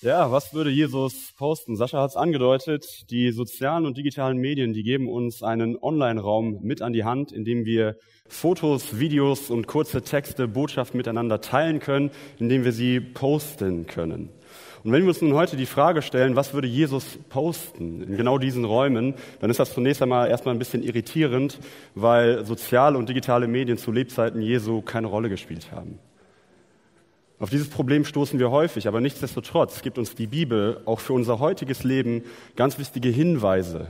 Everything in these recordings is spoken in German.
Ja, was würde Jesus posten? Sascha hat es angedeutet, die sozialen und digitalen Medien, die geben uns einen Online-Raum mit an die Hand, in dem wir Fotos, Videos und kurze Texte, Botschaften miteinander teilen können, indem wir sie posten können. Und wenn wir uns nun heute die Frage stellen, was würde Jesus posten in genau diesen Räumen, dann ist das zunächst einmal erstmal ein bisschen irritierend, weil soziale und digitale Medien zu Lebzeiten Jesu keine Rolle gespielt haben. Auf dieses Problem stoßen wir häufig, aber nichtsdestotrotz gibt uns die Bibel auch für unser heutiges Leben ganz wichtige Hinweise.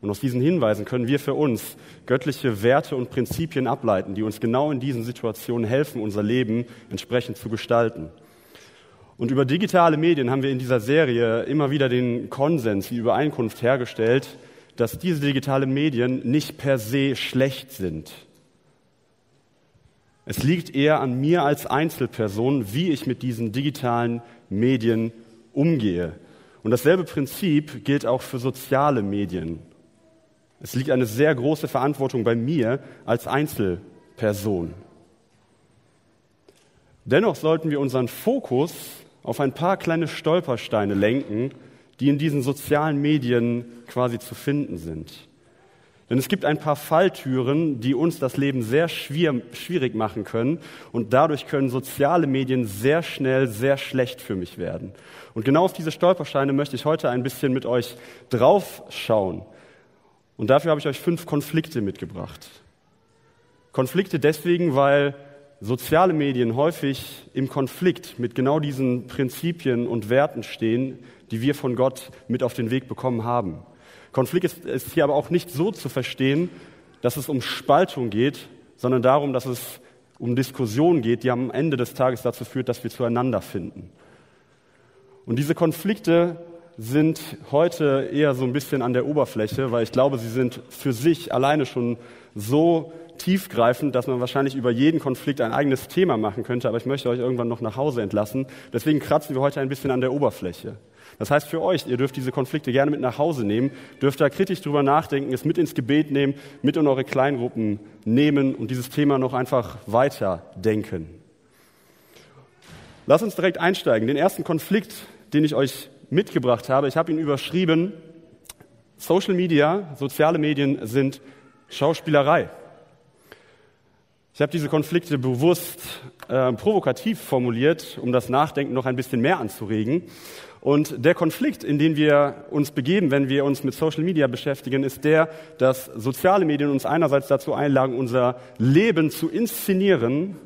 Und aus diesen Hinweisen können wir für uns göttliche Werte und Prinzipien ableiten, die uns genau in diesen Situationen helfen, unser Leben entsprechend zu gestalten. Und über digitale Medien haben wir in dieser Serie immer wieder den Konsens, die Übereinkunft hergestellt, dass diese digitalen Medien nicht per se schlecht sind. Es liegt eher an mir als Einzelperson, wie ich mit diesen digitalen Medien umgehe. Und dasselbe Prinzip gilt auch für soziale Medien. Es liegt eine sehr große Verantwortung bei mir als Einzelperson. Dennoch sollten wir unseren Fokus auf ein paar kleine Stolpersteine lenken, die in diesen sozialen Medien quasi zu finden sind. Denn es gibt ein paar Falltüren, die uns das Leben sehr schwierig machen können und dadurch können soziale Medien sehr schnell sehr schlecht für mich werden. Und genau auf diese Stolpersteine möchte ich heute ein bisschen mit euch draufschauen. Und dafür habe ich euch fünf Konflikte mitgebracht. Konflikte deswegen, weil soziale Medien häufig im Konflikt mit genau diesen Prinzipien und Werten stehen, die wir von Gott mit auf den Weg bekommen haben. Konflikt ist, ist hier aber auch nicht so zu verstehen, dass es um Spaltung geht, sondern darum, dass es um Diskussionen geht, die am Ende des Tages dazu führt, dass wir zueinander finden. Und diese Konflikte sind heute eher so ein bisschen an der Oberfläche, weil ich glaube, sie sind für sich alleine schon so tiefgreifend, dass man wahrscheinlich über jeden Konflikt ein eigenes Thema machen könnte, aber ich möchte euch irgendwann noch nach Hause entlassen. Deswegen kratzen wir heute ein bisschen an der Oberfläche. Das heißt für euch, ihr dürft diese Konflikte gerne mit nach Hause nehmen, dürft da kritisch drüber nachdenken, es mit ins Gebet nehmen, mit in eure Kleingruppen nehmen und dieses Thema noch einfach weiter denken. Lass uns direkt einsteigen. Den ersten Konflikt, den ich euch mitgebracht habe, ich habe ihn überschrieben, Social Media, soziale Medien sind Schauspielerei. Ich habe diese Konflikte bewusst äh, provokativ formuliert, um das Nachdenken noch ein bisschen mehr anzuregen. Und der Konflikt, in den wir uns begeben, wenn wir uns mit Social Media beschäftigen, ist der, dass soziale Medien uns einerseits dazu einladen, unser Leben zu inszenieren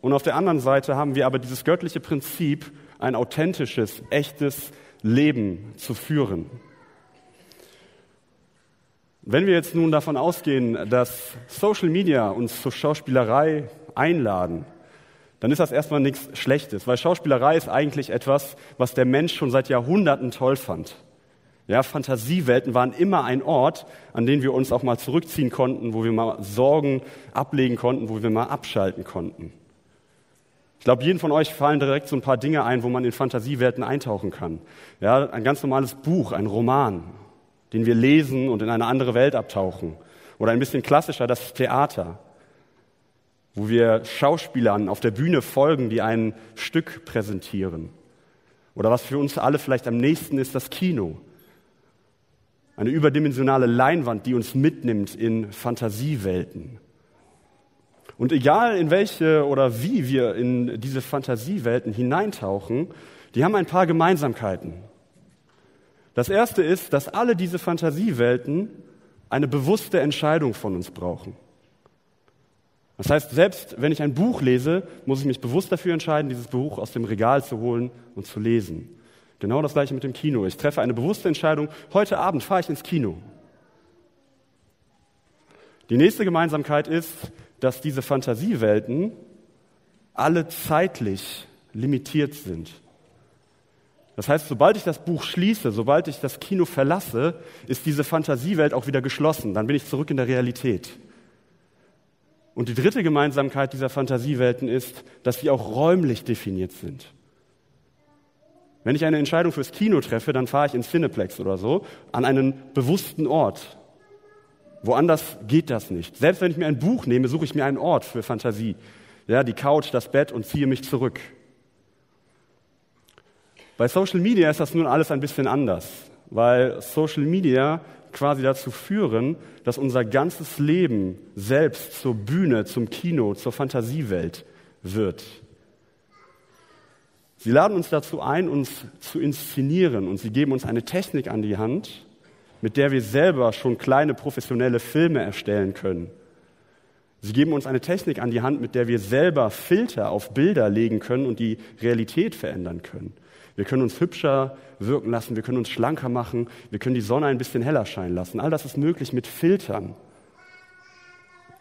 und auf der anderen Seite haben wir aber dieses göttliche Prinzip, ein authentisches, echtes Leben zu führen. Wenn wir jetzt nun davon ausgehen, dass Social Media uns zur Schauspielerei einladen, dann ist das erstmal nichts Schlechtes, weil Schauspielerei ist eigentlich etwas, was der Mensch schon seit Jahrhunderten toll fand. Ja, Fantasiewelten waren immer ein Ort, an den wir uns auch mal zurückziehen konnten, wo wir mal Sorgen ablegen konnten, wo wir mal abschalten konnten. Ich glaube, jedem von euch fallen direkt so ein paar Dinge ein, wo man in Fantasiewelten eintauchen kann. Ja, ein ganz normales Buch, ein Roman, den wir lesen und in eine andere Welt abtauchen. Oder ein bisschen klassischer das Theater wo wir Schauspielern auf der Bühne folgen, die ein Stück präsentieren. Oder was für uns alle vielleicht am nächsten ist, das Kino. Eine überdimensionale Leinwand, die uns mitnimmt in Fantasiewelten. Und egal in welche oder wie wir in diese Fantasiewelten hineintauchen, die haben ein paar Gemeinsamkeiten. Das erste ist, dass alle diese Fantasiewelten eine bewusste Entscheidung von uns brauchen. Das heißt, selbst wenn ich ein Buch lese, muss ich mich bewusst dafür entscheiden, dieses Buch aus dem Regal zu holen und zu lesen. Genau das gleiche mit dem Kino. Ich treffe eine bewusste Entscheidung, heute Abend fahre ich ins Kino. Die nächste Gemeinsamkeit ist, dass diese Fantasiewelten alle zeitlich limitiert sind. Das heißt, sobald ich das Buch schließe, sobald ich das Kino verlasse, ist diese Fantasiewelt auch wieder geschlossen. Dann bin ich zurück in der Realität. Und die dritte Gemeinsamkeit dieser Fantasiewelten ist, dass sie auch räumlich definiert sind. Wenn ich eine Entscheidung fürs Kino treffe, dann fahre ich ins Cineplex oder so, an einen bewussten Ort. Woanders geht das nicht. Selbst wenn ich mir ein Buch nehme, suche ich mir einen Ort für Fantasie. Ja, die Couch, das Bett und ziehe mich zurück. Bei Social Media ist das nun alles ein bisschen anders, weil Social Media quasi dazu führen, dass unser ganzes Leben selbst zur Bühne, zum Kino, zur Fantasiewelt wird. Sie laden uns dazu ein, uns zu inszenieren und sie geben uns eine Technik an die Hand, mit der wir selber schon kleine professionelle Filme erstellen können. Sie geben uns eine Technik an die Hand, mit der wir selber Filter auf Bilder legen können und die Realität verändern können. Wir können uns hübscher wirken lassen, wir können uns schlanker machen, wir können die Sonne ein bisschen heller scheinen lassen. All das ist möglich mit Filtern.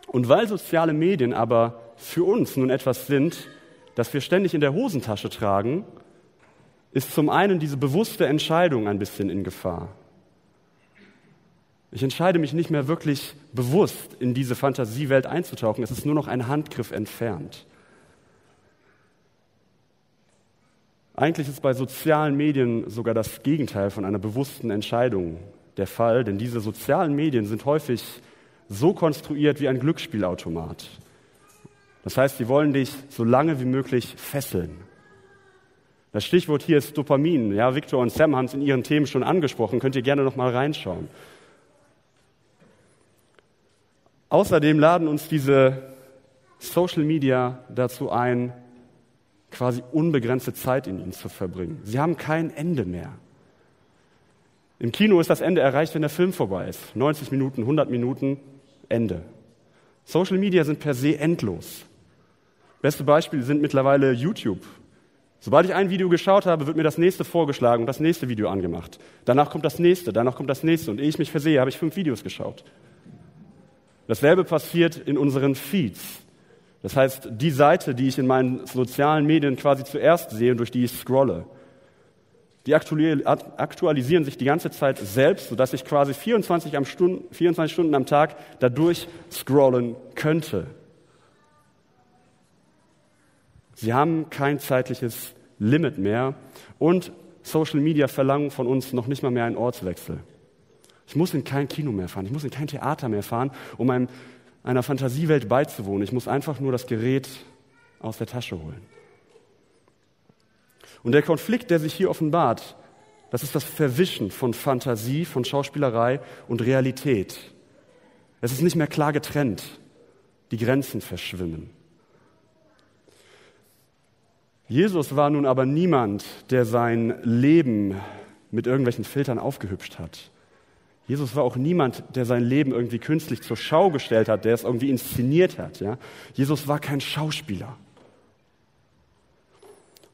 Und weil soziale Medien aber für uns nun etwas sind, das wir ständig in der Hosentasche tragen, ist zum einen diese bewusste Entscheidung ein bisschen in Gefahr. Ich entscheide mich nicht mehr wirklich bewusst in diese Fantasiewelt einzutauchen. Es ist nur noch ein Handgriff entfernt. Eigentlich ist bei sozialen Medien sogar das Gegenteil von einer bewussten Entscheidung der Fall, denn diese sozialen Medien sind häufig so konstruiert wie ein Glücksspielautomat. Das heißt, sie wollen dich so lange wie möglich fesseln. Das Stichwort hier ist Dopamin. Ja, Victor und Sam haben es in ihren Themen schon angesprochen. Könnt ihr gerne noch mal reinschauen. Außerdem laden uns diese Social Media dazu ein, quasi unbegrenzte Zeit in ihnen zu verbringen. Sie haben kein Ende mehr. Im Kino ist das Ende erreicht, wenn der Film vorbei ist. 90 Minuten, 100 Minuten, Ende. Social Media sind per se endlos. Beste Beispiele sind mittlerweile YouTube. Sobald ich ein Video geschaut habe, wird mir das nächste vorgeschlagen und das nächste Video angemacht. Danach kommt das nächste, danach kommt das nächste. Und ehe ich mich versehe, habe ich fünf Videos geschaut. Dasselbe passiert in unseren Feeds. Das heißt, die Seite, die ich in meinen sozialen Medien quasi zuerst sehe und durch die ich scrolle, die aktualisieren sich die ganze Zeit selbst, sodass ich quasi 24, am Stunden, 24 Stunden am Tag dadurch scrollen könnte. Sie haben kein zeitliches Limit mehr und Social Media verlangen von uns noch nicht mal mehr einen Ortswechsel. Ich muss in kein Kino mehr fahren, ich muss in kein Theater mehr fahren, um einem, einer Fantasiewelt beizuwohnen. Ich muss einfach nur das Gerät aus der Tasche holen. Und der Konflikt, der sich hier offenbart, das ist das Verwischen von Fantasie, von Schauspielerei und Realität. Es ist nicht mehr klar getrennt. Die Grenzen verschwimmen. Jesus war nun aber niemand, der sein Leben mit irgendwelchen Filtern aufgehübscht hat. Jesus war auch niemand, der sein Leben irgendwie künstlich zur Schau gestellt hat, der es irgendwie inszeniert hat. Ja? Jesus war kein Schauspieler.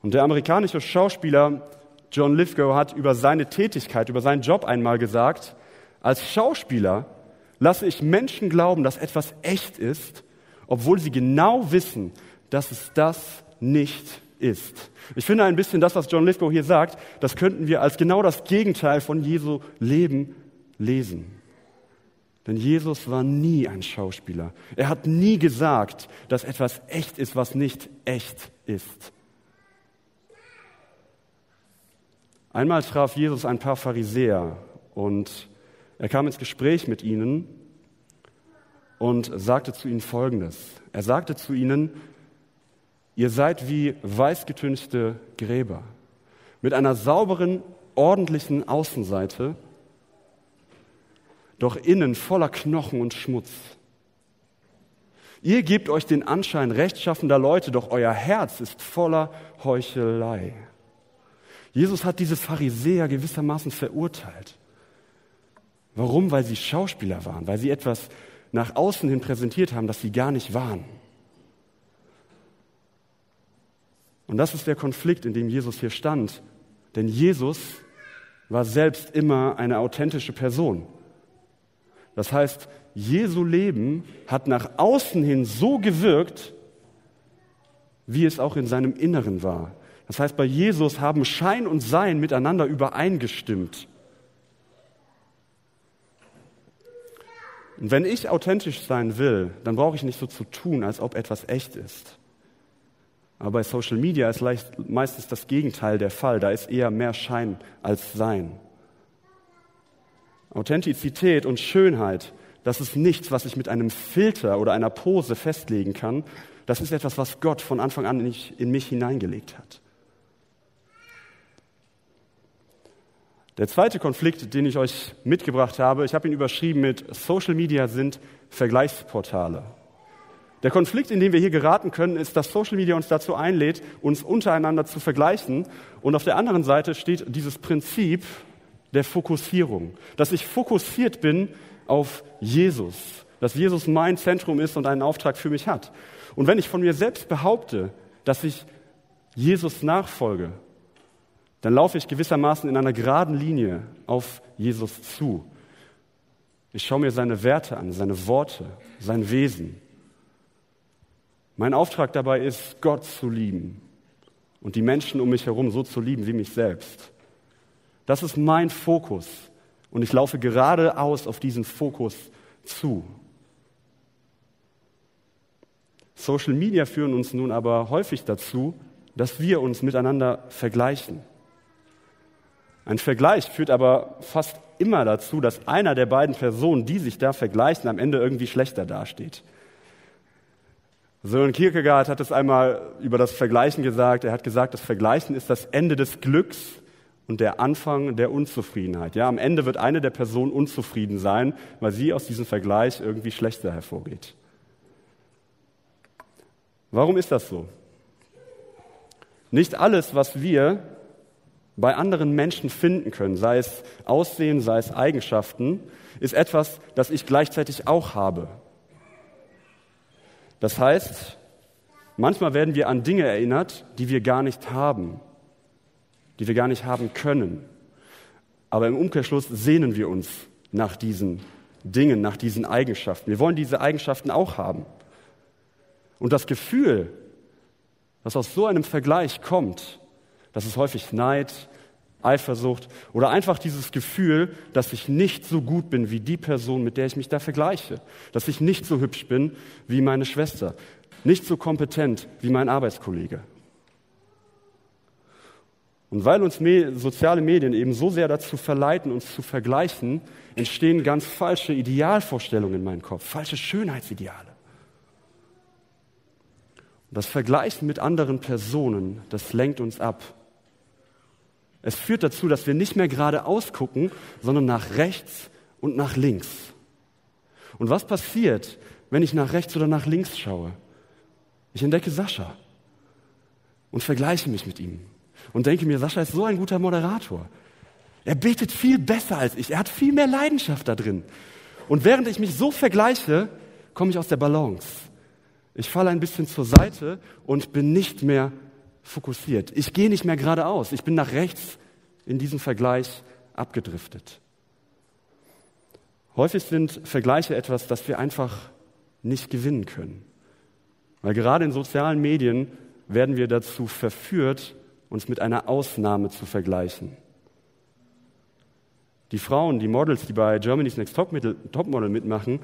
Und der amerikanische Schauspieler John Lithgow hat über seine Tätigkeit, über seinen Job einmal gesagt, als Schauspieler lasse ich Menschen glauben, dass etwas echt ist, obwohl sie genau wissen, dass es das nicht ist. Ich finde ein bisschen das, was John Lithgow hier sagt, das könnten wir als genau das Gegenteil von Jesu Leben lesen. Denn Jesus war nie ein Schauspieler. Er hat nie gesagt, dass etwas echt ist, was nicht echt ist. Einmal traf Jesus ein paar Pharisäer und er kam ins Gespräch mit ihnen und sagte zu ihnen Folgendes. Er sagte zu ihnen, ihr seid wie weißgetünchte Gräber mit einer sauberen, ordentlichen Außenseite doch innen voller Knochen und Schmutz. Ihr gebt euch den Anschein rechtschaffender Leute, doch euer Herz ist voller Heuchelei. Jesus hat diese Pharisäer gewissermaßen verurteilt. Warum? Weil sie Schauspieler waren, weil sie etwas nach außen hin präsentiert haben, das sie gar nicht waren. Und das ist der Konflikt, in dem Jesus hier stand. Denn Jesus war selbst immer eine authentische Person. Das heißt, Jesu Leben hat nach außen hin so gewirkt, wie es auch in seinem Inneren war. Das heißt, bei Jesus haben Schein und Sein miteinander übereingestimmt. Und wenn ich authentisch sein will, dann brauche ich nicht so zu tun, als ob etwas echt ist. Aber bei Social Media ist meistens das Gegenteil der Fall. Da ist eher mehr Schein als Sein. Authentizität und Schönheit, das ist nichts, was ich mit einem Filter oder einer Pose festlegen kann. Das ist etwas, was Gott von Anfang an in mich hineingelegt hat. Der zweite Konflikt, den ich euch mitgebracht habe, ich habe ihn überschrieben mit Social Media sind Vergleichsportale. Der Konflikt, in den wir hier geraten können, ist, dass Social Media uns dazu einlädt, uns untereinander zu vergleichen. Und auf der anderen Seite steht dieses Prinzip der Fokussierung, dass ich fokussiert bin auf Jesus, dass Jesus mein Zentrum ist und einen Auftrag für mich hat. Und wenn ich von mir selbst behaupte, dass ich Jesus nachfolge, dann laufe ich gewissermaßen in einer geraden Linie auf Jesus zu. Ich schaue mir seine Werte an, seine Worte, sein Wesen. Mein Auftrag dabei ist, Gott zu lieben und die Menschen um mich herum so zu lieben wie mich selbst. Das ist mein Fokus und ich laufe geradeaus auf diesen Fokus zu. Social Media führen uns nun aber häufig dazu, dass wir uns miteinander vergleichen. Ein Vergleich führt aber fast immer dazu, dass einer der beiden Personen, die sich da vergleichen, am Ende irgendwie schlechter dasteht. Sören Kierkegaard hat es einmal über das Vergleichen gesagt. Er hat gesagt, das Vergleichen ist das Ende des Glücks und der Anfang der Unzufriedenheit. Ja, am Ende wird eine der Personen unzufrieden sein, weil sie aus diesem Vergleich irgendwie schlechter hervorgeht. Warum ist das so? Nicht alles, was wir bei anderen Menschen finden können, sei es Aussehen, sei es Eigenschaften, ist etwas, das ich gleichzeitig auch habe. Das heißt, manchmal werden wir an Dinge erinnert, die wir gar nicht haben, die wir gar nicht haben können. Aber im Umkehrschluss sehnen wir uns nach diesen Dingen, nach diesen Eigenschaften. Wir wollen diese Eigenschaften auch haben. Und das Gefühl, das aus so einem Vergleich kommt, das ist häufig Neid, Eifersucht oder einfach dieses Gefühl, dass ich nicht so gut bin wie die Person, mit der ich mich da vergleiche, dass ich nicht so hübsch bin wie meine Schwester, nicht so kompetent wie mein Arbeitskollege. Und weil uns soziale Medien eben so sehr dazu verleiten, uns zu vergleichen, entstehen ganz falsche Idealvorstellungen in meinem Kopf, falsche Schönheitsideale. Und das Vergleichen mit anderen Personen, das lenkt uns ab es führt dazu, dass wir nicht mehr geradeaus gucken, sondern nach rechts und nach links. Und was passiert, wenn ich nach rechts oder nach links schaue? Ich entdecke Sascha und vergleiche mich mit ihm und denke mir, Sascha ist so ein guter Moderator. Er betet viel besser als ich. Er hat viel mehr Leidenschaft da drin. Und während ich mich so vergleiche, komme ich aus der Balance. Ich falle ein bisschen zur Seite und bin nicht mehr fokussiert. Ich gehe nicht mehr geradeaus. Ich bin nach rechts in diesem Vergleich abgedriftet. Häufig sind Vergleiche etwas, das wir einfach nicht gewinnen können. Weil gerade in sozialen Medien werden wir dazu verführt, uns mit einer Ausnahme zu vergleichen. Die Frauen, die Models, die bei Germany's Next Topmodel mitmachen,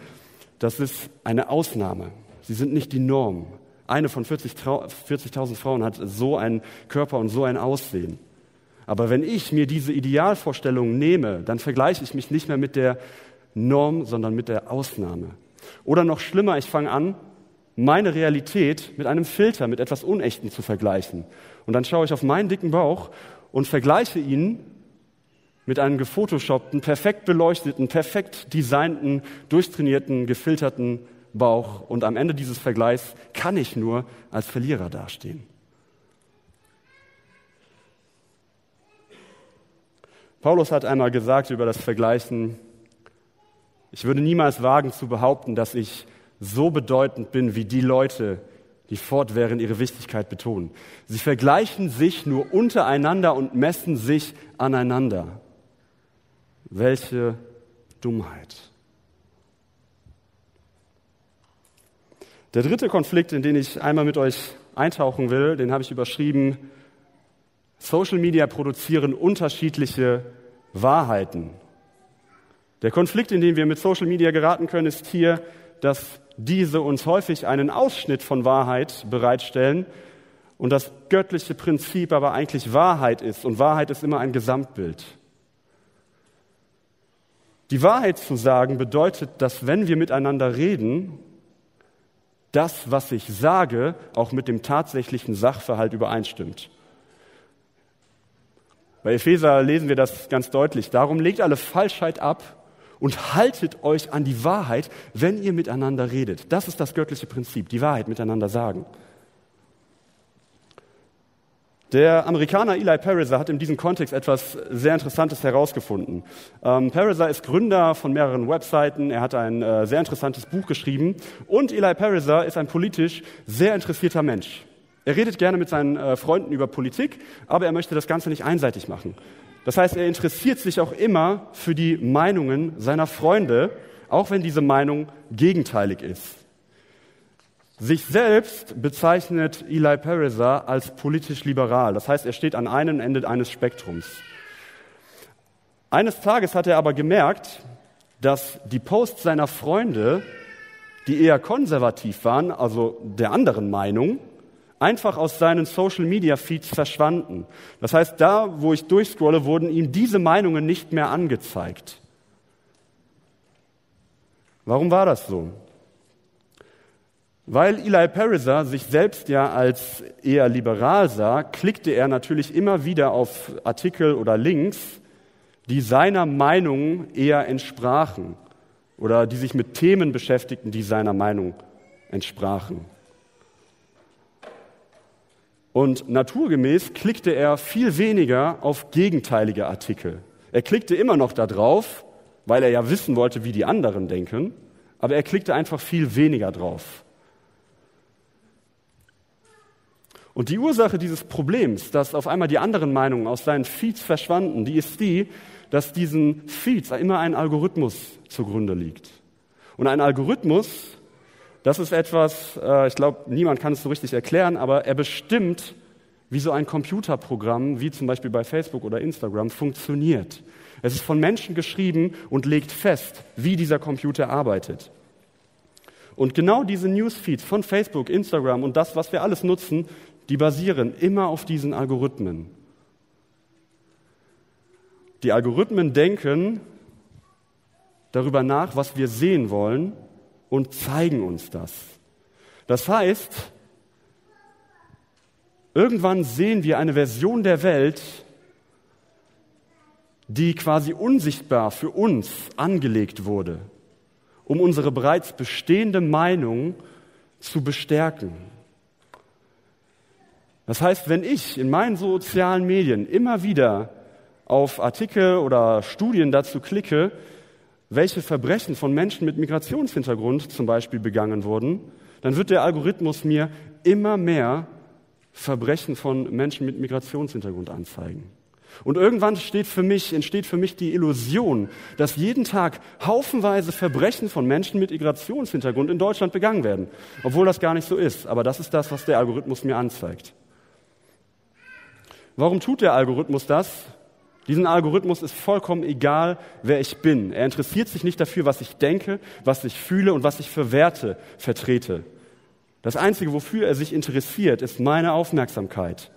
das ist eine Ausnahme. Sie sind nicht die Norm. Eine von 40.000 40 Frauen hat so einen Körper und so ein Aussehen. Aber wenn ich mir diese Idealvorstellung nehme, dann vergleiche ich mich nicht mehr mit der Norm, sondern mit der Ausnahme. Oder noch schlimmer, ich fange an, meine Realität mit einem Filter, mit etwas Unechten zu vergleichen. Und dann schaue ich auf meinen dicken Bauch und vergleiche ihn mit einem gefotoshoppten, perfekt beleuchteten, perfekt designten, durchtrainierten, gefilterten Bauch und am Ende dieses Vergleichs kann ich nur als Verlierer dastehen. Paulus hat einmal gesagt über das Vergleichen, ich würde niemals wagen zu behaupten, dass ich so bedeutend bin wie die Leute, die fortwährend ihre Wichtigkeit betonen. Sie vergleichen sich nur untereinander und messen sich aneinander. Welche Dummheit. Der dritte Konflikt, in den ich einmal mit euch eintauchen will, den habe ich überschrieben, Social Media produzieren unterschiedliche Wahrheiten. Der Konflikt, in den wir mit Social Media geraten können, ist hier, dass diese uns häufig einen Ausschnitt von Wahrheit bereitstellen und das göttliche Prinzip aber eigentlich Wahrheit ist. Und Wahrheit ist immer ein Gesamtbild. Die Wahrheit zu sagen bedeutet, dass wenn wir miteinander reden, das, was ich sage, auch mit dem tatsächlichen Sachverhalt übereinstimmt. Bei Epheser lesen wir das ganz deutlich. Darum legt alle Falschheit ab und haltet euch an die Wahrheit, wenn ihr miteinander redet. Das ist das göttliche Prinzip, die Wahrheit miteinander sagen. Der Amerikaner Eli Pariser hat in diesem Kontext etwas sehr Interessantes herausgefunden. Ähm, Pariser ist Gründer von mehreren Webseiten, er hat ein äh, sehr interessantes Buch geschrieben und Eli Pariser ist ein politisch sehr interessierter Mensch. Er redet gerne mit seinen äh, Freunden über Politik, aber er möchte das Ganze nicht einseitig machen. Das heißt, er interessiert sich auch immer für die Meinungen seiner Freunde, auch wenn diese Meinung gegenteilig ist. Sich selbst bezeichnet Eli Pariser als politisch liberal. Das heißt, er steht an einem Ende eines Spektrums. Eines Tages hat er aber gemerkt, dass die Posts seiner Freunde, die eher konservativ waren, also der anderen Meinung, einfach aus seinen Social Media Feeds verschwanden. Das heißt, da, wo ich durchscrolle, wurden ihm diese Meinungen nicht mehr angezeigt. Warum war das so? Weil Eli Pariser sich selbst ja als eher liberal sah, klickte er natürlich immer wieder auf Artikel oder Links, die seiner Meinung eher entsprachen oder die sich mit Themen beschäftigten, die seiner Meinung entsprachen. Und naturgemäß klickte er viel weniger auf gegenteilige Artikel. Er klickte immer noch da drauf, weil er ja wissen wollte, wie die anderen denken, aber er klickte einfach viel weniger drauf. Und die Ursache dieses Problems, dass auf einmal die anderen Meinungen aus seinen Feeds verschwanden, die ist die, dass diesen Feeds immer ein Algorithmus zugrunde liegt. Und ein Algorithmus, das ist etwas, äh, ich glaube, niemand kann es so richtig erklären, aber er bestimmt, wie so ein Computerprogramm, wie zum Beispiel bei Facebook oder Instagram, funktioniert. Es ist von Menschen geschrieben und legt fest, wie dieser Computer arbeitet. Und genau diese Newsfeeds von Facebook, Instagram und das, was wir alles nutzen, die basieren immer auf diesen Algorithmen. Die Algorithmen denken darüber nach, was wir sehen wollen und zeigen uns das. Das heißt, irgendwann sehen wir eine Version der Welt, die quasi unsichtbar für uns angelegt wurde, um unsere bereits bestehende Meinung zu bestärken. Das heißt, wenn ich in meinen sozialen Medien immer wieder auf Artikel oder Studien dazu klicke, welche Verbrechen von Menschen mit Migrationshintergrund zum Beispiel begangen wurden, dann wird der Algorithmus mir immer mehr Verbrechen von Menschen mit Migrationshintergrund anzeigen. Und irgendwann steht für mich, entsteht für mich die Illusion, dass jeden Tag haufenweise Verbrechen von Menschen mit Migrationshintergrund in Deutschland begangen werden, obwohl das gar nicht so ist. Aber das ist das, was der Algorithmus mir anzeigt. Warum tut der Algorithmus das? Diesen Algorithmus ist vollkommen egal, wer ich bin. Er interessiert sich nicht dafür, was ich denke, was ich fühle und was ich für Werte vertrete. Das Einzige, wofür er sich interessiert, ist meine Aufmerksamkeit.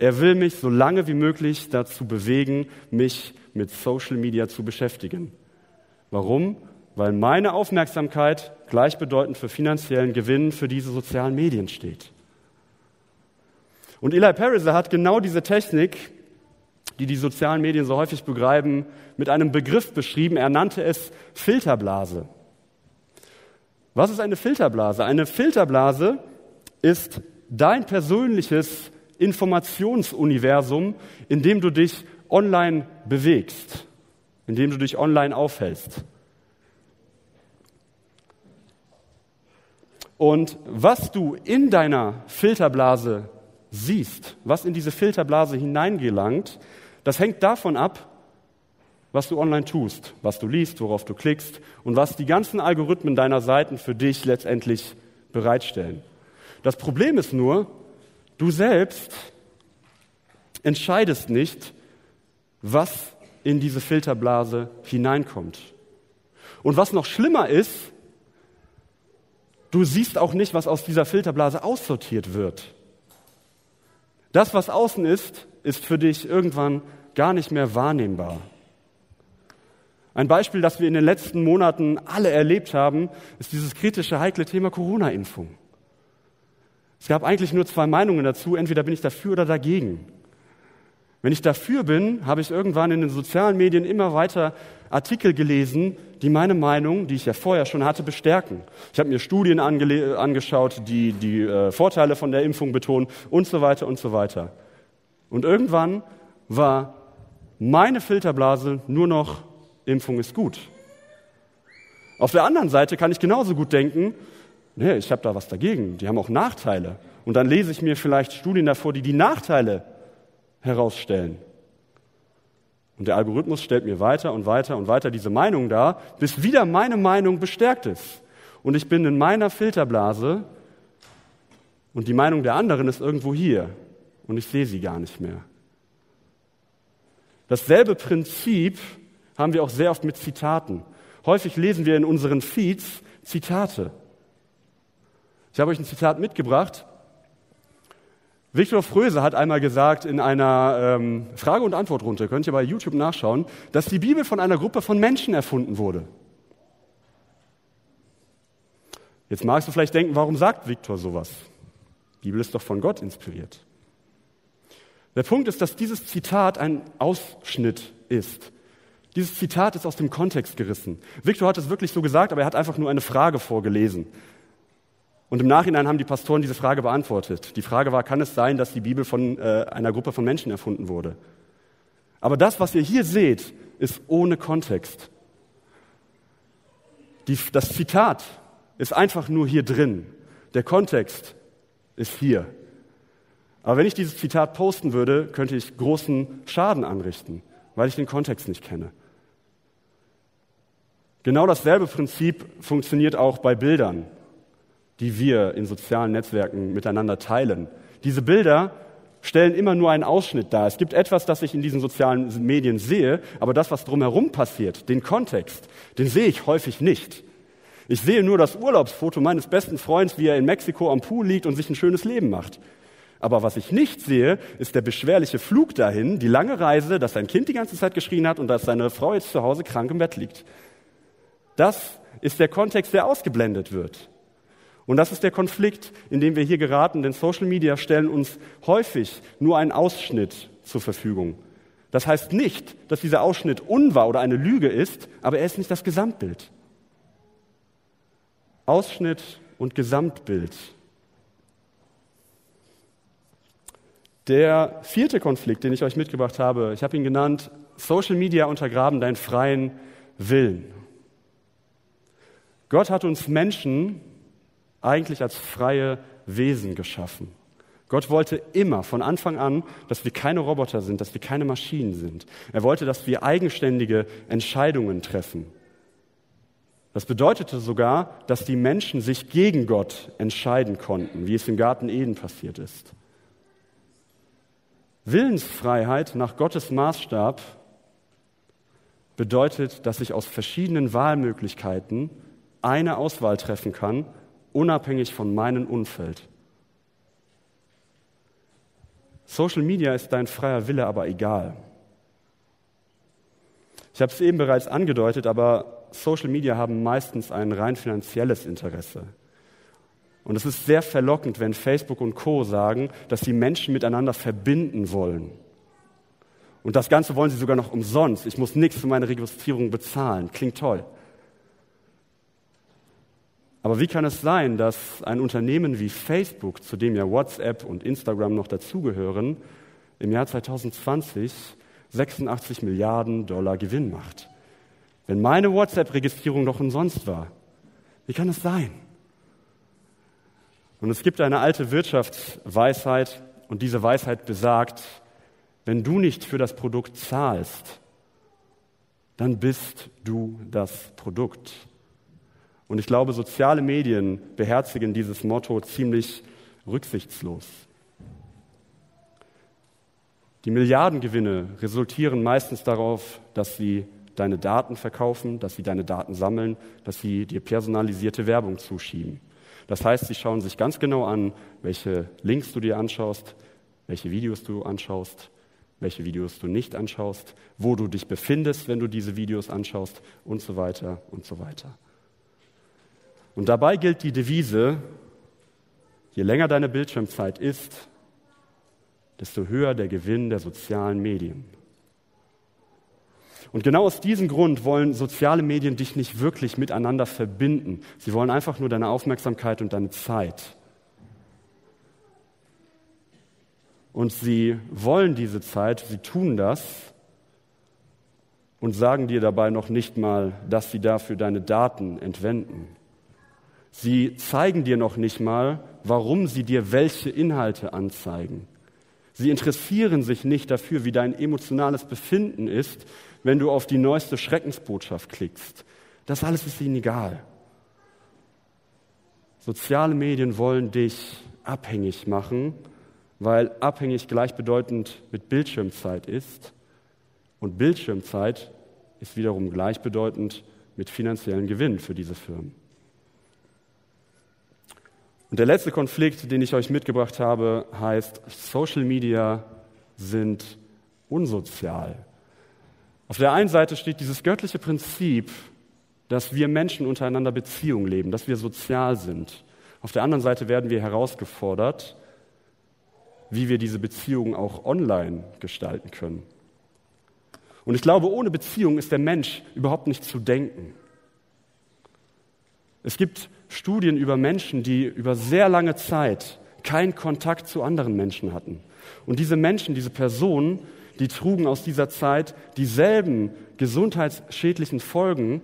Er will mich so lange wie möglich dazu bewegen, mich mit Social Media zu beschäftigen. Warum? Weil meine Aufmerksamkeit gleichbedeutend für finanziellen Gewinn für diese sozialen Medien steht. Und Eli Pariser hat genau diese Technik, die die sozialen Medien so häufig begreifen, mit einem Begriff beschrieben. Er nannte es Filterblase. Was ist eine Filterblase? Eine Filterblase ist dein persönliches Informationsuniversum, in dem du dich online bewegst, in dem du dich online aufhältst. Und was du in deiner Filterblase siehst, was in diese Filterblase hineingelangt, das hängt davon ab, was du online tust, was du liest, worauf du klickst und was die ganzen Algorithmen deiner Seiten für dich letztendlich bereitstellen. Das Problem ist nur, du selbst entscheidest nicht, was in diese Filterblase hineinkommt. Und was noch schlimmer ist, du siehst auch nicht, was aus dieser Filterblase aussortiert wird. Das, was außen ist, ist für dich irgendwann gar nicht mehr wahrnehmbar. Ein Beispiel, das wir in den letzten Monaten alle erlebt haben, ist dieses kritische, heikle Thema Corona-Impfung. Es gab eigentlich nur zwei Meinungen dazu, entweder bin ich dafür oder dagegen. Wenn ich dafür bin, habe ich irgendwann in den sozialen Medien immer weiter Artikel gelesen, die meine Meinung, die ich ja vorher schon hatte, bestärken. Ich habe mir Studien angeschaut, die die äh, Vorteile von der Impfung betonen und so weiter und so weiter. Und irgendwann war meine Filterblase nur noch Impfung ist gut. Auf der anderen Seite kann ich genauso gut denken, nee, ich habe da was dagegen, die haben auch Nachteile. Und dann lese ich mir vielleicht Studien davor, die die Nachteile herausstellen. Und der Algorithmus stellt mir weiter und weiter und weiter diese Meinung dar, bis wieder meine Meinung bestärkt ist. Und ich bin in meiner Filterblase und die Meinung der anderen ist irgendwo hier und ich sehe sie gar nicht mehr. Dasselbe Prinzip haben wir auch sehr oft mit Zitaten. Häufig lesen wir in unseren Feeds Zitate. Ich habe euch ein Zitat mitgebracht Viktor Fröse hat einmal gesagt in einer ähm, Frage- und Antwortrunde, könnt ihr bei YouTube nachschauen, dass die Bibel von einer Gruppe von Menschen erfunden wurde. Jetzt magst du vielleicht denken, warum sagt Viktor sowas? Die Bibel ist doch von Gott inspiriert. Der Punkt ist, dass dieses Zitat ein Ausschnitt ist. Dieses Zitat ist aus dem Kontext gerissen. Viktor hat es wirklich so gesagt, aber er hat einfach nur eine Frage vorgelesen. Und im Nachhinein haben die Pastoren diese Frage beantwortet. Die Frage war, kann es sein, dass die Bibel von äh, einer Gruppe von Menschen erfunden wurde? Aber das, was ihr hier seht, ist ohne Kontext. Die, das Zitat ist einfach nur hier drin. Der Kontext ist hier. Aber wenn ich dieses Zitat posten würde, könnte ich großen Schaden anrichten, weil ich den Kontext nicht kenne. Genau dasselbe Prinzip funktioniert auch bei Bildern die wir in sozialen Netzwerken miteinander teilen. Diese Bilder stellen immer nur einen Ausschnitt dar. Es gibt etwas, das ich in diesen sozialen Medien sehe, aber das, was drumherum passiert, den Kontext, den sehe ich häufig nicht. Ich sehe nur das Urlaubsfoto meines besten Freundes, wie er in Mexiko am Pool liegt und sich ein schönes Leben macht. Aber was ich nicht sehe, ist der beschwerliche Flug dahin, die lange Reise, dass sein Kind die ganze Zeit geschrien hat und dass seine Frau jetzt zu Hause krank im Bett liegt. Das ist der Kontext, der ausgeblendet wird. Und das ist der Konflikt, in dem wir hier geraten, denn Social Media stellen uns häufig nur einen Ausschnitt zur Verfügung. Das heißt nicht, dass dieser Ausschnitt unwahr oder eine Lüge ist, aber er ist nicht das Gesamtbild. Ausschnitt und Gesamtbild. Der vierte Konflikt, den ich euch mitgebracht habe, ich habe ihn genannt, Social Media untergraben deinen freien Willen. Gott hat uns Menschen eigentlich als freie Wesen geschaffen. Gott wollte immer von Anfang an, dass wir keine Roboter sind, dass wir keine Maschinen sind. Er wollte, dass wir eigenständige Entscheidungen treffen. Das bedeutete sogar, dass die Menschen sich gegen Gott entscheiden konnten, wie es im Garten Eden passiert ist. Willensfreiheit nach Gottes Maßstab bedeutet, dass ich aus verschiedenen Wahlmöglichkeiten eine Auswahl treffen kann unabhängig von meinem Umfeld. Social Media ist dein freier Wille aber egal. Ich habe es eben bereits angedeutet, aber Social Media haben meistens ein rein finanzielles Interesse. Und es ist sehr verlockend, wenn Facebook und Co sagen, dass sie Menschen miteinander verbinden wollen. Und das Ganze wollen sie sogar noch umsonst. Ich muss nichts für meine Registrierung bezahlen. Klingt toll. Aber wie kann es sein, dass ein Unternehmen wie Facebook, zu dem ja WhatsApp und Instagram noch dazugehören, im Jahr 2020 86 Milliarden Dollar Gewinn macht? Wenn meine WhatsApp-Registrierung doch umsonst war. Wie kann es sein? Und es gibt eine alte Wirtschaftsweisheit und diese Weisheit besagt, wenn du nicht für das Produkt zahlst, dann bist du das Produkt. Und ich glaube, soziale Medien beherzigen dieses Motto ziemlich rücksichtslos. Die Milliardengewinne resultieren meistens darauf, dass sie deine Daten verkaufen, dass sie deine Daten sammeln, dass sie dir personalisierte Werbung zuschieben. Das heißt, sie schauen sich ganz genau an, welche Links du dir anschaust, welche Videos du anschaust, welche Videos du nicht anschaust, wo du dich befindest, wenn du diese Videos anschaust und so weiter und so weiter. Und dabei gilt die Devise, je länger deine Bildschirmzeit ist, desto höher der Gewinn der sozialen Medien. Und genau aus diesem Grund wollen soziale Medien dich nicht wirklich miteinander verbinden. Sie wollen einfach nur deine Aufmerksamkeit und deine Zeit. Und sie wollen diese Zeit, sie tun das und sagen dir dabei noch nicht mal, dass sie dafür deine Daten entwenden. Sie zeigen dir noch nicht mal, warum sie dir welche Inhalte anzeigen. Sie interessieren sich nicht dafür, wie dein emotionales Befinden ist, wenn du auf die neueste Schreckensbotschaft klickst. Das alles ist ihnen egal. Soziale Medien wollen dich abhängig machen, weil abhängig gleichbedeutend mit Bildschirmzeit ist und Bildschirmzeit ist wiederum gleichbedeutend mit finanziellen Gewinn für diese Firmen. Und der letzte Konflikt, den ich euch mitgebracht habe, heißt, Social Media sind unsozial. Auf der einen Seite steht dieses göttliche Prinzip, dass wir Menschen untereinander Beziehungen leben, dass wir sozial sind. Auf der anderen Seite werden wir herausgefordert, wie wir diese Beziehungen auch online gestalten können. Und ich glaube, ohne Beziehung ist der Mensch überhaupt nicht zu denken. Es gibt Studien über Menschen, die über sehr lange Zeit keinen Kontakt zu anderen Menschen hatten. Und diese Menschen, diese Personen, die trugen aus dieser Zeit dieselben gesundheitsschädlichen Folgen,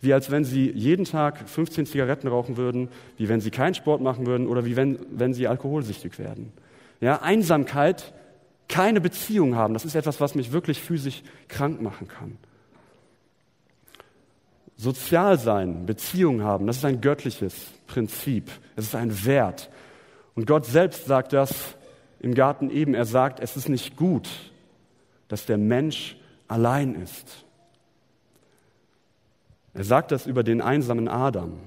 wie als wenn sie jeden Tag 15 Zigaretten rauchen würden, wie wenn sie keinen Sport machen würden oder wie wenn, wenn sie alkoholsüchtig werden. Ja, Einsamkeit, keine Beziehung haben, das ist etwas, was mich wirklich physisch krank machen kann. Sozial sein, Beziehung haben, das ist ein göttliches Prinzip. Es ist ein Wert. Und Gott selbst sagt das im Garten eben. Er sagt, es ist nicht gut, dass der Mensch allein ist. Er sagt das über den einsamen Adam.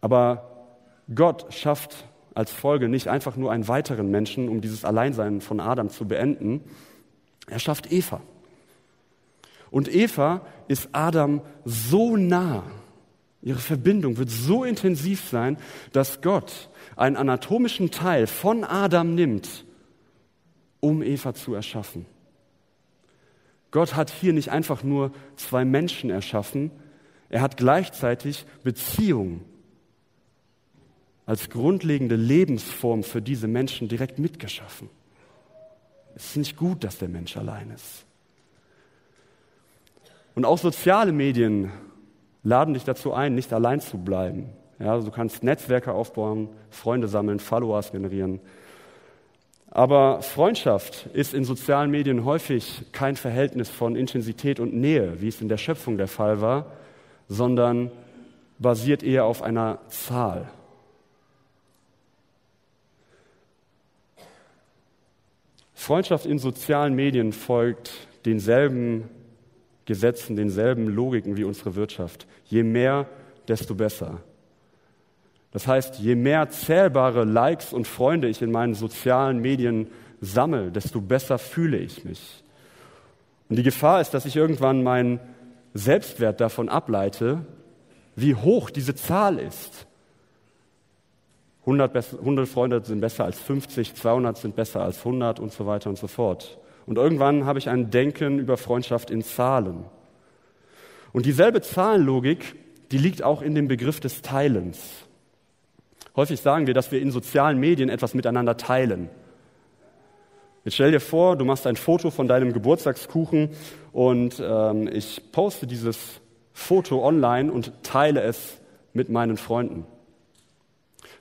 Aber Gott schafft als Folge nicht einfach nur einen weiteren Menschen, um dieses Alleinsein von Adam zu beenden. Er schafft Eva. Und Eva ist Adam so nah, ihre Verbindung wird so intensiv sein, dass Gott einen anatomischen Teil von Adam nimmt, um Eva zu erschaffen. Gott hat hier nicht einfach nur zwei Menschen erschaffen, er hat gleichzeitig Beziehung als grundlegende Lebensform für diese Menschen direkt mitgeschaffen. Es ist nicht gut, dass der Mensch allein ist. Und auch soziale Medien laden dich dazu ein, nicht allein zu bleiben. Ja, du kannst Netzwerke aufbauen, Freunde sammeln, Followers generieren. Aber Freundschaft ist in sozialen Medien häufig kein Verhältnis von Intensität und Nähe, wie es in der Schöpfung der Fall war, sondern basiert eher auf einer Zahl. Freundschaft in sozialen Medien folgt denselben Gesetzen, denselben Logiken wie unsere Wirtschaft. Je mehr, desto besser. Das heißt, je mehr zählbare Likes und Freunde ich in meinen sozialen Medien sammle, desto besser fühle ich mich. Und die Gefahr ist, dass ich irgendwann meinen Selbstwert davon ableite, wie hoch diese Zahl ist. 100, 100 Freunde sind besser als 50, 200 sind besser als 100 und so weiter und so fort. Und irgendwann habe ich ein Denken über Freundschaft in Zahlen. Und dieselbe Zahlenlogik, die liegt auch in dem Begriff des Teilens. Häufig sagen wir, dass wir in sozialen Medien etwas miteinander teilen. Jetzt stell dir vor, du machst ein Foto von deinem Geburtstagskuchen und ähm, ich poste dieses Foto online und teile es mit meinen Freunden.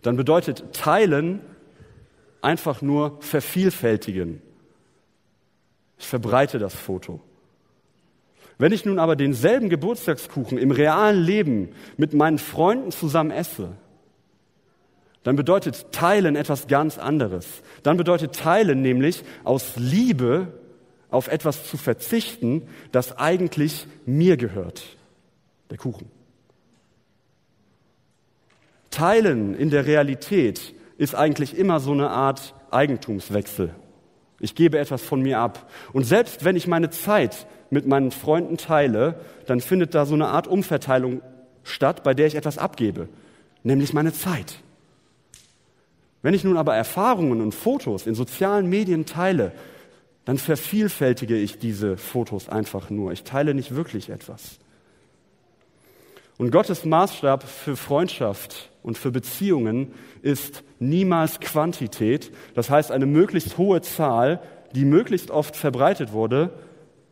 Dann bedeutet teilen einfach nur vervielfältigen. Ich verbreite das Foto. Wenn ich nun aber denselben Geburtstagskuchen im realen Leben mit meinen Freunden zusammen esse, dann bedeutet Teilen etwas ganz anderes. Dann bedeutet Teilen nämlich aus Liebe auf etwas zu verzichten, das eigentlich mir gehört. Der Kuchen. Teilen in der Realität ist eigentlich immer so eine Art Eigentumswechsel. Ich gebe etwas von mir ab. Und selbst wenn ich meine Zeit mit meinen Freunden teile, dann findet da so eine Art Umverteilung statt, bei der ich etwas abgebe, nämlich meine Zeit. Wenn ich nun aber Erfahrungen und Fotos in sozialen Medien teile, dann vervielfältige ich diese Fotos einfach nur. Ich teile nicht wirklich etwas. Und Gottes Maßstab für Freundschaft und für Beziehungen ist niemals Quantität, das heißt eine möglichst hohe Zahl, die möglichst oft verbreitet wurde,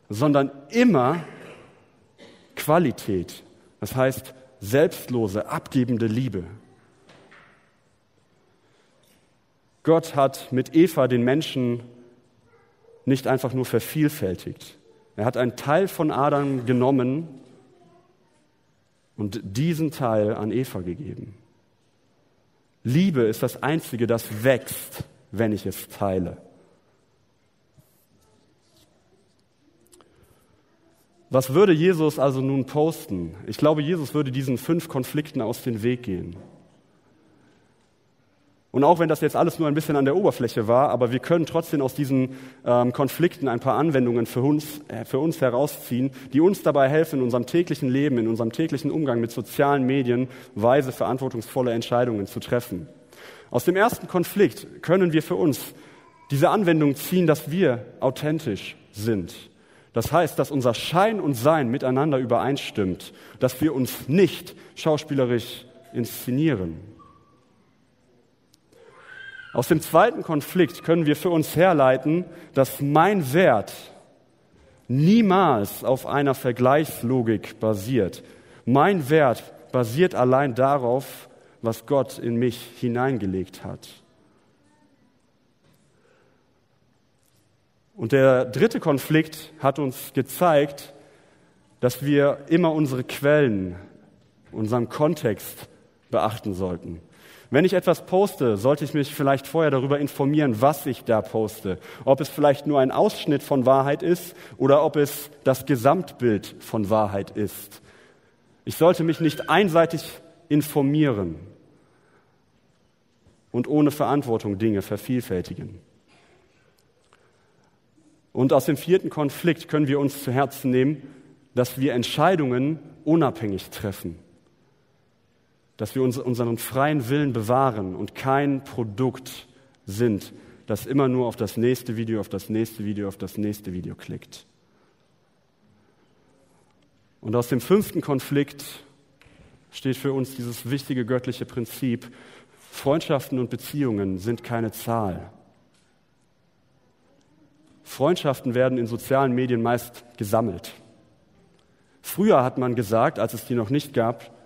sondern immer Qualität, das heißt selbstlose, abgebende Liebe. Gott hat mit Eva den Menschen nicht einfach nur vervielfältigt. Er hat einen Teil von Adam genommen und diesen Teil an Eva gegeben. Liebe ist das Einzige, das wächst, wenn ich es teile. Was würde Jesus also nun posten? Ich glaube, Jesus würde diesen fünf Konflikten aus dem Weg gehen. Und auch wenn das jetzt alles nur ein bisschen an der Oberfläche war, aber wir können trotzdem aus diesen ähm, Konflikten ein paar Anwendungen für uns, äh, für uns herausziehen, die uns dabei helfen, in unserem täglichen Leben, in unserem täglichen Umgang mit sozialen Medien weise, verantwortungsvolle Entscheidungen zu treffen. Aus dem ersten Konflikt können wir für uns diese Anwendung ziehen, dass wir authentisch sind. Das heißt, dass unser Schein und Sein miteinander übereinstimmt, dass wir uns nicht schauspielerisch inszenieren. Aus dem zweiten Konflikt können wir für uns herleiten, dass mein Wert niemals auf einer Vergleichslogik basiert. Mein Wert basiert allein darauf, was Gott in mich hineingelegt hat. Und der dritte Konflikt hat uns gezeigt, dass wir immer unsere Quellen, unseren Kontext beachten sollten. Wenn ich etwas poste, sollte ich mich vielleicht vorher darüber informieren, was ich da poste. Ob es vielleicht nur ein Ausschnitt von Wahrheit ist oder ob es das Gesamtbild von Wahrheit ist. Ich sollte mich nicht einseitig informieren und ohne Verantwortung Dinge vervielfältigen. Und aus dem vierten Konflikt können wir uns zu Herzen nehmen, dass wir Entscheidungen unabhängig treffen dass wir uns unseren freien Willen bewahren und kein Produkt sind, das immer nur auf das nächste Video, auf das nächste Video, auf das nächste Video klickt. Und aus dem fünften Konflikt steht für uns dieses wichtige göttliche Prinzip, Freundschaften und Beziehungen sind keine Zahl. Freundschaften werden in sozialen Medien meist gesammelt. Früher hat man gesagt, als es die noch nicht gab,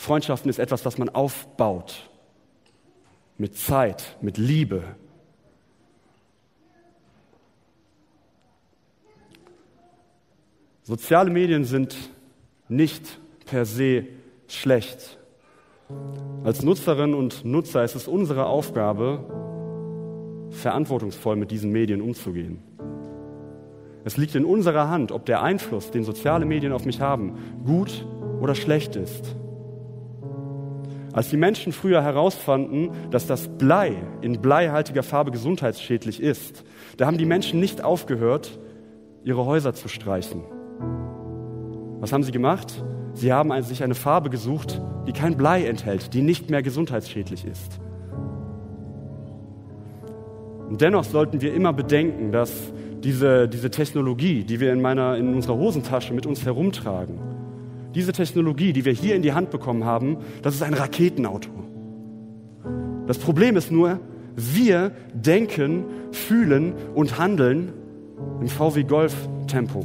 Freundschaften ist etwas, das man aufbaut. Mit Zeit, mit Liebe. Soziale Medien sind nicht per se schlecht. Als Nutzerinnen und Nutzer ist es unsere Aufgabe, verantwortungsvoll mit diesen Medien umzugehen. Es liegt in unserer Hand, ob der Einfluss, den soziale Medien auf mich haben, gut oder schlecht ist. Als die Menschen früher herausfanden, dass das Blei in bleihaltiger Farbe gesundheitsschädlich ist, da haben die Menschen nicht aufgehört, ihre Häuser zu streichen. Was haben sie gemacht? Sie haben sich eine Farbe gesucht, die kein Blei enthält, die nicht mehr gesundheitsschädlich ist. Und dennoch sollten wir immer bedenken, dass diese, diese Technologie, die wir in, meiner, in unserer Hosentasche mit uns herumtragen, diese Technologie, die wir hier in die Hand bekommen haben, das ist ein Raketenauto. Das Problem ist nur, wir denken, fühlen und handeln im VW Golf Tempo.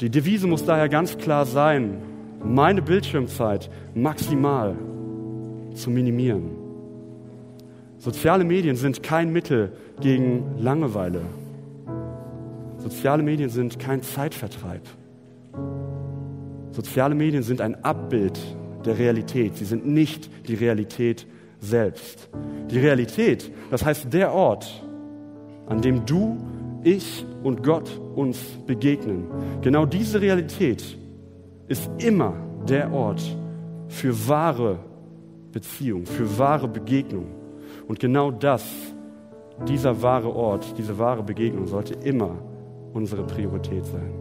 Die Devise muss daher ganz klar sein, meine Bildschirmzeit maximal zu minimieren. Soziale Medien sind kein Mittel gegen Langeweile. Soziale Medien sind kein Zeitvertreib. Soziale Medien sind ein Abbild der Realität. Sie sind nicht die Realität selbst. Die Realität, das heißt der Ort, an dem du, ich und Gott uns begegnen. Genau diese Realität ist immer der Ort für wahre Beziehung, für wahre Begegnung. Und genau das, dieser wahre Ort, diese wahre Begegnung sollte immer unsere Priorität sein.